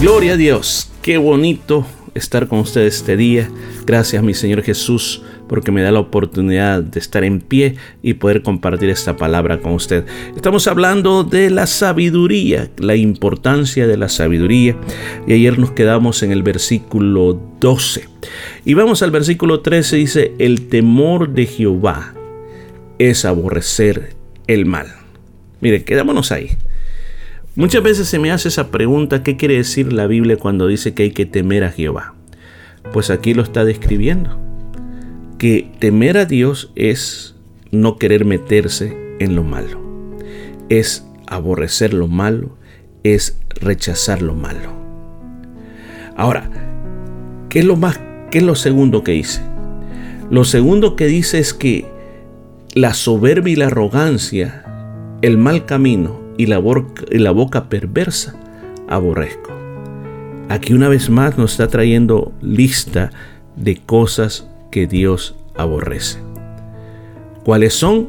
Gloria a Dios, qué bonito estar con ustedes este día. Gracias mi Señor Jesús porque me da la oportunidad de estar en pie y poder compartir esta palabra con usted. Estamos hablando de la sabiduría, la importancia de la sabiduría. Y ayer nos quedamos en el versículo 12. Y vamos al versículo 13, dice, el temor de Jehová es aborrecer el mal. Mire, quedámonos ahí. Muchas veces se me hace esa pregunta, ¿qué quiere decir la Biblia cuando dice que hay que temer a Jehová? Pues aquí lo está describiendo. Que temer a Dios es no querer meterse en lo malo. Es aborrecer lo malo, es rechazar lo malo. Ahora, ¿qué es lo más qué es lo segundo que dice? Lo segundo que dice es que la soberbia y la arrogancia, el mal camino y la, boca, perversa aborrezco. Aquí una vez más nos está trayendo lista de cosas que Dios aborrece. ¿Cuáles son?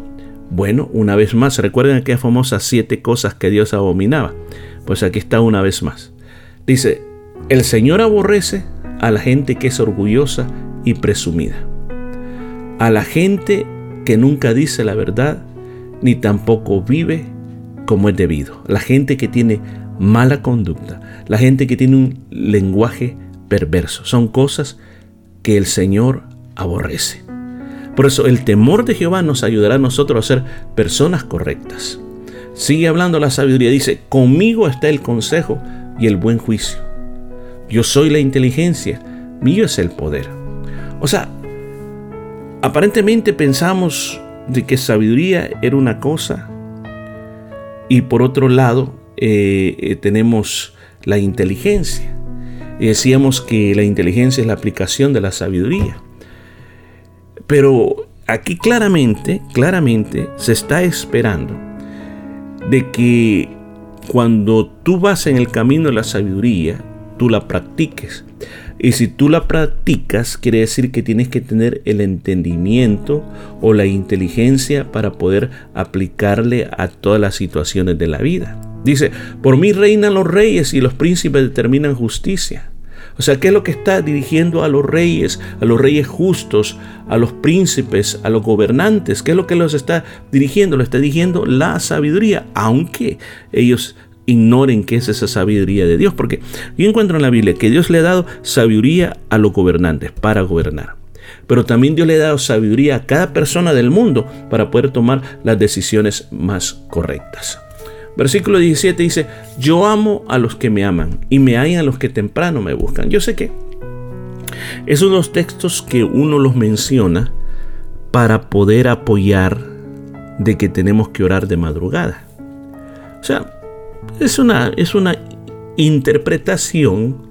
Bueno, una vez más, recuerden aquellas famosas siete cosas que Dios abominaba. Pues aquí está una vez más. Dice, el Señor aborrece a la gente que es orgullosa y presumida. A la gente que nunca dice la verdad, ni tampoco vive como es debido. La gente que tiene mala conducta, la gente que tiene un lenguaje perverso, son cosas que el Señor aborrece. Por eso el temor de Jehová nos ayudará a nosotros a ser personas correctas. Sigue hablando la sabiduría, dice, conmigo está el consejo y el buen juicio. Yo soy la inteligencia, mío es el poder. O sea, aparentemente pensamos de que sabiduría era una cosa y por otro lado, eh, eh, tenemos la inteligencia. Decíamos que la inteligencia es la aplicación de la sabiduría. Pero aquí claramente, claramente se está esperando de que cuando tú vas en el camino de la sabiduría, tú la practiques. Y si tú la practicas, quiere decir que tienes que tener el entendimiento o la inteligencia para poder aplicarle a todas las situaciones de la vida. Dice, por mí reinan los reyes y los príncipes determinan justicia. O sea, ¿qué es lo que está dirigiendo a los reyes, a los reyes justos, a los príncipes, a los gobernantes? ¿Qué es lo que los está dirigiendo? Lo está dirigiendo la sabiduría, aunque ellos ignoren qué es esa sabiduría de Dios, porque yo encuentro en la Biblia que Dios le ha dado sabiduría a los gobernantes para gobernar. Pero también Dios le ha dado sabiduría a cada persona del mundo para poder tomar las decisiones más correctas. Versículo 17 dice, yo amo a los que me aman y me hallan a los que temprano me buscan. Yo sé que es uno de los textos que uno los menciona para poder apoyar de que tenemos que orar de madrugada. O sea, es una, es una interpretación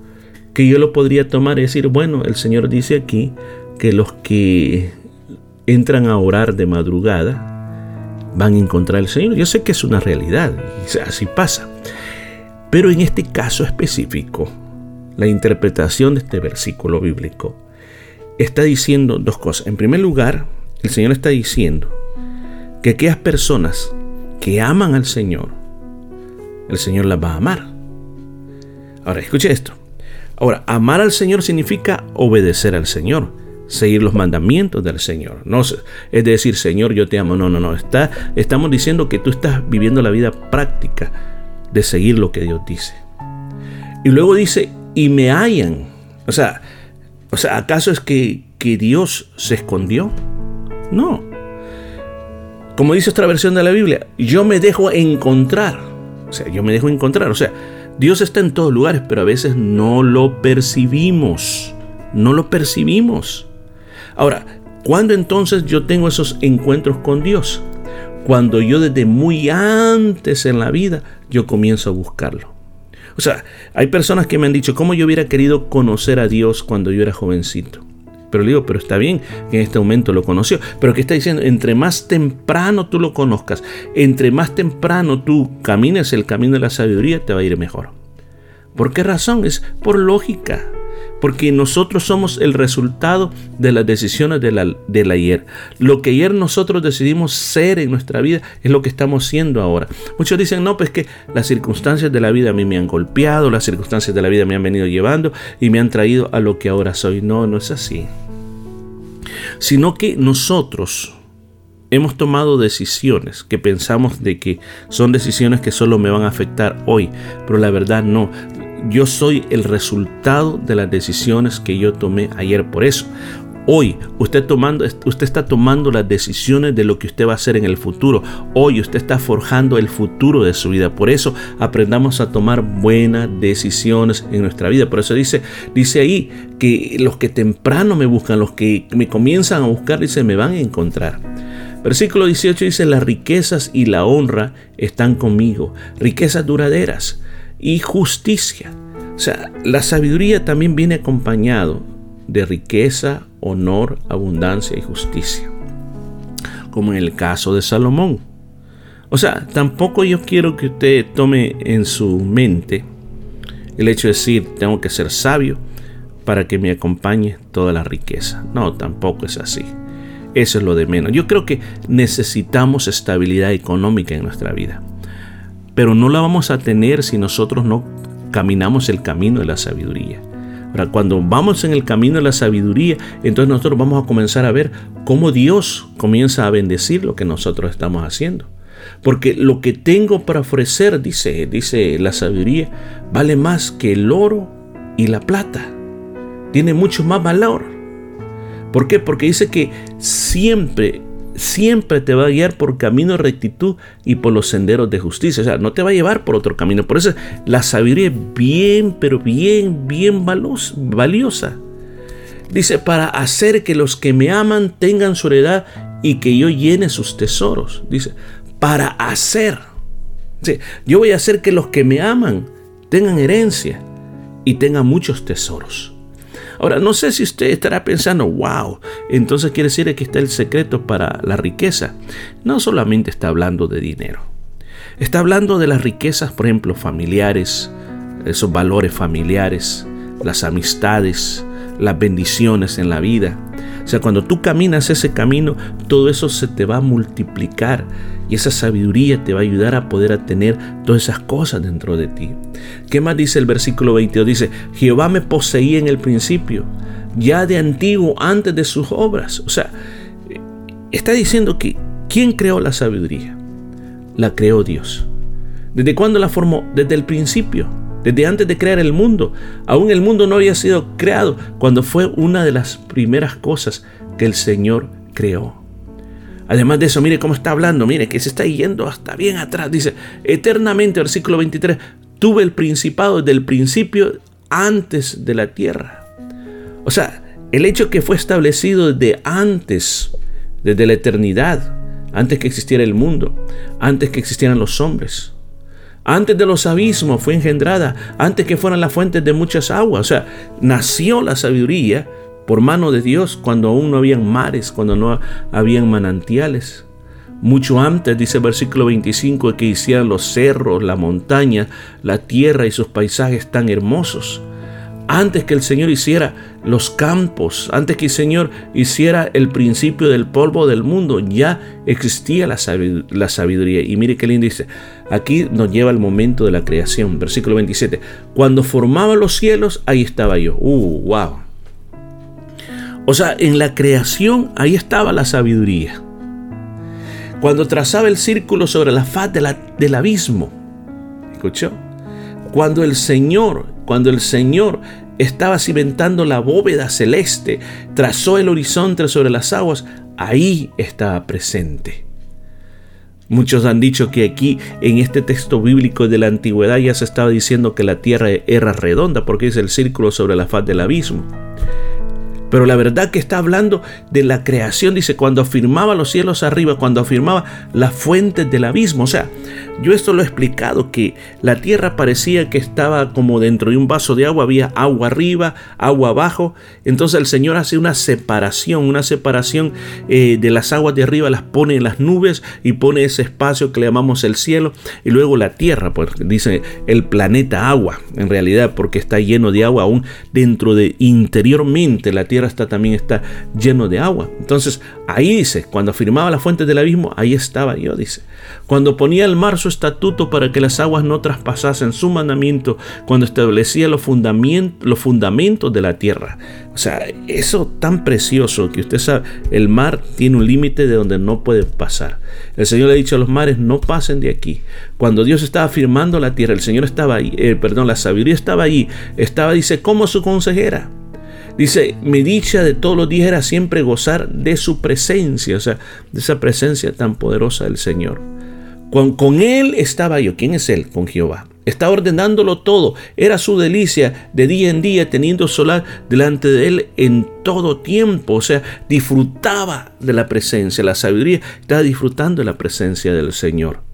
que yo lo podría tomar y decir, bueno, el Señor dice aquí que los que entran a orar de madrugada van a encontrar al Señor. Yo sé que es una realidad, así pasa. Pero en este caso específico, la interpretación de este versículo bíblico está diciendo dos cosas. En primer lugar, el Señor está diciendo que aquellas personas que aman al Señor el Señor las va a amar. Ahora, escuche esto. Ahora, amar al Señor significa obedecer al Señor, seguir los mandamientos del Señor. No es decir, Señor, yo te amo. No, no, no. Está, estamos diciendo que tú estás viviendo la vida práctica de seguir lo que Dios dice. Y luego dice, y me hallan. O sea, o sea ¿acaso es que, que Dios se escondió? No. Como dice otra versión de la Biblia, yo me dejo encontrar. O sea, yo me dejo encontrar. O sea, Dios está en todos lugares, pero a veces no lo percibimos. No lo percibimos. Ahora, ¿cuándo entonces yo tengo esos encuentros con Dios? cuando yo desde muy antes en la vida yo comienzo a buscarlo. O sea, hay personas que me han dicho, ¿cómo yo hubiera querido conocer a Dios cuando yo era jovencito? Pero le digo, pero está bien que en este momento lo conoció. Pero que está diciendo, entre más temprano tú lo conozcas, entre más temprano tú camines el camino de la sabiduría, te va a ir mejor. ¿Por qué razón? Es por lógica porque nosotros somos el resultado de las decisiones del ayer. Lo que ayer nosotros decidimos ser en nuestra vida es lo que estamos siendo ahora. Muchos dicen, no, pues que las circunstancias de la vida a mí me han golpeado, las circunstancias de la vida me han venido llevando y me han traído a lo que ahora soy. No, no es así. Sino que nosotros hemos tomado decisiones que pensamos de que son decisiones que solo me van a afectar hoy, pero la verdad no yo soy el resultado de las decisiones que yo tomé ayer. Por eso, hoy usted, está tomando las decisiones de lo que usted va a hacer en el futuro. Hoy usted está forjando el futuro de su vida. Por eso aprendamos a tomar buenas decisiones en nuestra vida. Por eso dice, dice ahí que los que temprano me buscan, los que me comienzan a buscar, dice, me van a encontrar. Versículo 18 dice, las riquezas y la honra están conmigo, riquezas duraderas y justicia. O sea, la sabiduría también viene acompañado de riqueza, honor, abundancia y justicia. Como en el caso de Salomón. O sea, tampoco yo quiero que usted tome en su mente el hecho de decir, tengo que ser sabio para que me acompañe toda la riqueza. No, tampoco es así. Eso es lo de menos. Yo creo que necesitamos estabilidad económica en nuestra vida pero no la vamos a tener si nosotros no caminamos el camino de la sabiduría. Ahora, cuando vamos en el camino de la sabiduría, entonces nosotros vamos a comenzar a ver cómo Dios comienza a bendecir lo que nosotros estamos haciendo. Porque lo que tengo para ofrecer, dice, dice la sabiduría, vale más que el oro y la plata. Tiene mucho más valor. ¿Por qué? Porque dice que siempre siempre te va a guiar por camino de rectitud y por los senderos de justicia. O sea, no te va a llevar por otro camino. Por eso la sabiduría es bien, pero bien, bien valiosa. Dice, para hacer que los que me aman tengan su heredad y que yo llene sus tesoros. Dice, para hacer. yo voy a hacer que los que me aman tengan herencia y tengan muchos tesoros. Ahora, no sé si usted estará pensando, wow, entonces quiere decir que está el secreto para la riqueza. No solamente está hablando de dinero. Está hablando de las riquezas, por ejemplo, familiares, esos valores familiares, las amistades, las bendiciones en la vida. O sea, cuando tú caminas ese camino, todo eso se te va a multiplicar y esa sabiduría te va a ayudar a poder tener todas esas cosas dentro de ti. ¿Qué más dice el versículo 22? Dice, Jehová me poseía en el principio, ya de antiguo, antes de sus obras. O sea, está diciendo que ¿quién creó la sabiduría? La creó Dios. ¿Desde cuándo la formó? Desde el principio desde antes de crear el mundo. Aún el mundo no había sido creado cuando fue una de las primeras cosas que el Señor creó. Además de eso, mire cómo está hablando, mire que se está yendo hasta bien atrás. Dice, eternamente, versículo 23, tuve el principado desde el principio antes de la tierra. O sea, el hecho que fue establecido desde antes, desde la eternidad, antes que existiera el mundo, antes que existieran los hombres. Antes de los abismos fue engendrada, antes que fueran las fuentes de muchas aguas. O sea, nació la sabiduría por mano de Dios cuando aún no habían mares, cuando no habían manantiales. Mucho antes, dice el versículo 25, que hicieran los cerros, la montaña, la tierra y sus paisajes tan hermosos antes que el Señor hiciera los campos, antes que el Señor hiciera el principio del polvo del mundo, ya existía la sabiduría. Y mire qué lindo dice, aquí nos lleva al momento de la creación, versículo 27. Cuando formaba los cielos, ahí estaba yo. Uh, wow. O sea, en la creación, ahí estaba la sabiduría. Cuando trazaba el círculo sobre la faz del abismo, ¿escuchó? Cuando el Señor, cuando el Señor estaba cimentando la bóveda celeste, trazó el horizonte sobre las aguas, ahí estaba presente. Muchos han dicho que aquí en este texto bíblico de la antigüedad ya se estaba diciendo que la tierra era redonda porque es el círculo sobre la faz del abismo. Pero la verdad que está hablando de la creación, dice, cuando afirmaba los cielos arriba, cuando afirmaba las fuentes del abismo. O sea, yo esto lo he explicado, que la tierra parecía que estaba como dentro de un vaso de agua, había agua arriba, agua abajo. Entonces el Señor hace una separación, una separación eh, de las aguas de arriba, las pone en las nubes y pone ese espacio que le llamamos el cielo. Y luego la tierra, pues dice el planeta agua, en realidad, porque está lleno de agua aún dentro de interiormente la tierra también está lleno de agua. Entonces, ahí dice, cuando afirmaba la fuente del abismo, ahí estaba yo, dice. Cuando ponía el mar su estatuto para que las aguas no traspasasen su mandamiento, cuando establecía los fundamentos, los fundamentos de la tierra. O sea, eso tan precioso que usted sabe, el mar tiene un límite de donde no puede pasar. El Señor le ha dicho a los mares, no pasen de aquí. Cuando Dios estaba afirmando la tierra, el Señor estaba ahí, eh, perdón, la sabiduría estaba ahí, estaba, dice, como su consejera. Dice, mi dicha de todos los días era siempre gozar de su presencia, o sea, de esa presencia tan poderosa del Señor. Con, Él estaba yo. ¿Quién es Él? Con Jehová. Está ordenándolo todo. Era su delicia de día en día teniendo solar delante de Él en todo tiempo. O sea, disfrutaba de la presencia. La sabiduría estaba disfrutando de la presencia del Señor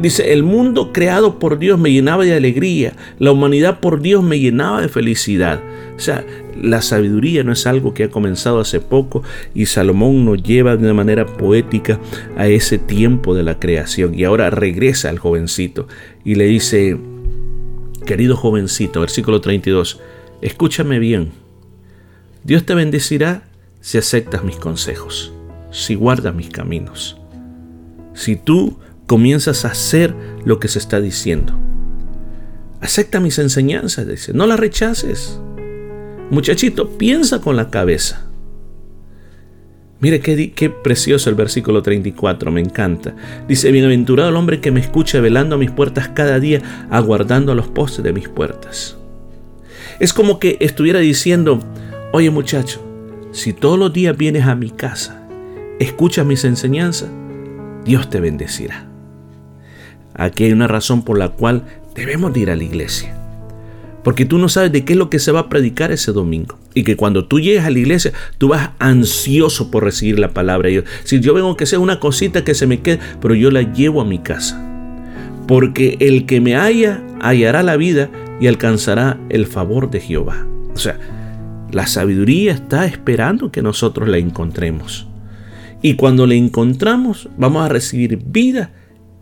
dice, el mundo creado por Dios me llenaba de alegría, la humanidad por Dios me llenaba de felicidad. O sea, la sabiduría no es algo que ha comenzado hace poco y Salomón nos lleva de una manera poética a ese tiempo de la creación y ahora regresa al jovencito y le dice, querido jovencito, versículo 32, escúchame bien, Dios te bendecirá si aceptas mis consejos, si guardas mis caminos. Si tú comienzas a hacer lo que se está diciendo. Acepta mis enseñanzas, dice, no las rechaces. Muchachito, piensa con la cabeza. Mire qué, qué, precioso el versículo 34, me encanta. Dice, bienaventurado el hombre que me escucha velando a mis puertas cada día, aguardando a los postes de mis puertas. Es como que estuviera diciendo, oye muchacho, si todos los días vienes a mi casa, escuchas mis enseñanzas, Dios te bendecirá. Aquí hay una razón por la cual debemos ir a la iglesia. Porque tú no sabes de qué es lo que se va a predicar ese domingo. Y que cuando tú llegues a la iglesia, tú vas ansioso por recibir la palabra de Dios. Si yo vengo que sea una cosita que se me quede, pero yo la llevo a mi casa. Porque el que me haya, hallará la vida y alcanzará el favor de Jehová. O sea, la sabiduría está esperando que nosotros la encontremos. Y cuando la encontramos, vamos a recibir vida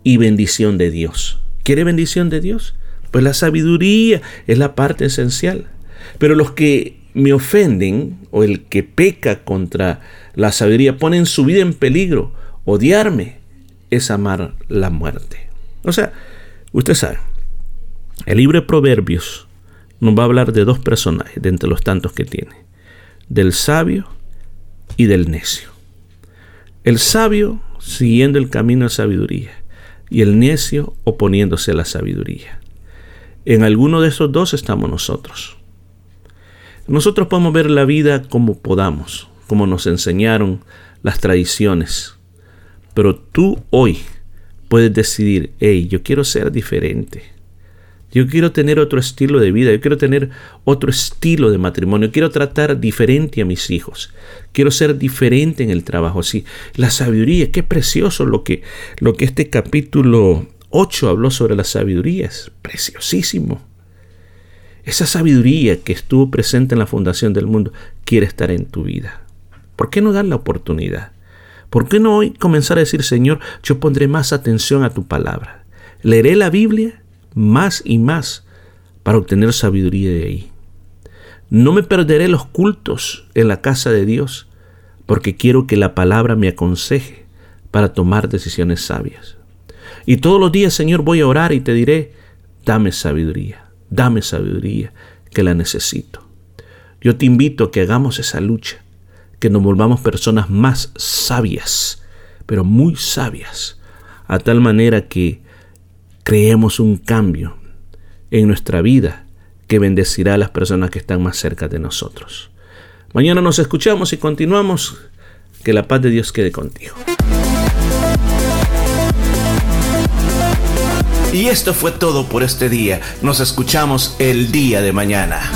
y bendición de Dios. ¿Quiere bendición de Dios? Pues la sabiduría es la parte esencial. Pero los que me ofenden o el que peca contra la sabiduría ponen su vida en peligro. Odiarme es amar la muerte. O sea, usted sabe, el libro de Proverbios nos va a hablar de dos personajes de entre los tantos que tiene. Del sabio y del necio. El sabio siguiendo el camino de sabiduría y el necio oponiéndose a la sabiduría. En alguno de esos dos estamos nosotros. Nosotros podemos ver la vida como podamos, como nos enseñaron las tradiciones, pero tú hoy puedes decidir, hey, yo quiero ser diferente. Yo quiero tener otro estilo de vida, yo quiero tener otro estilo de matrimonio, quiero tratar diferente a mis hijos, quiero ser diferente en el trabajo. Sí, la sabiduría, qué precioso lo que, lo que este capítulo 8 habló sobre la sabiduría, es preciosísimo. Esa sabiduría que estuvo presente en la fundación del mundo quiere estar en tu vida. ¿Por qué no dar la oportunidad? ¿Por qué no hoy comenzar a decir, Señor, yo pondré más atención a tu palabra? Leeré la Biblia más y más para obtener sabiduría de ahí. No me perderé los cultos en la casa de Dios porque quiero que la palabra me aconseje para tomar decisiones sabias. Y todos los días, Señor, voy a orar y te diré, dame sabiduría, dame sabiduría, que la necesito. Yo te invito a que hagamos esa lucha, que nos volvamos personas más sabias, pero muy sabias, a tal manera que creemos un cambio en nuestra vida que bendecirá a las personas que están más cerca de nosotros. Mañana nos escuchamos y continuamos. Que la paz de Dios quede contigo. Y esto fue todo por este día. Nos escuchamos el día de mañana.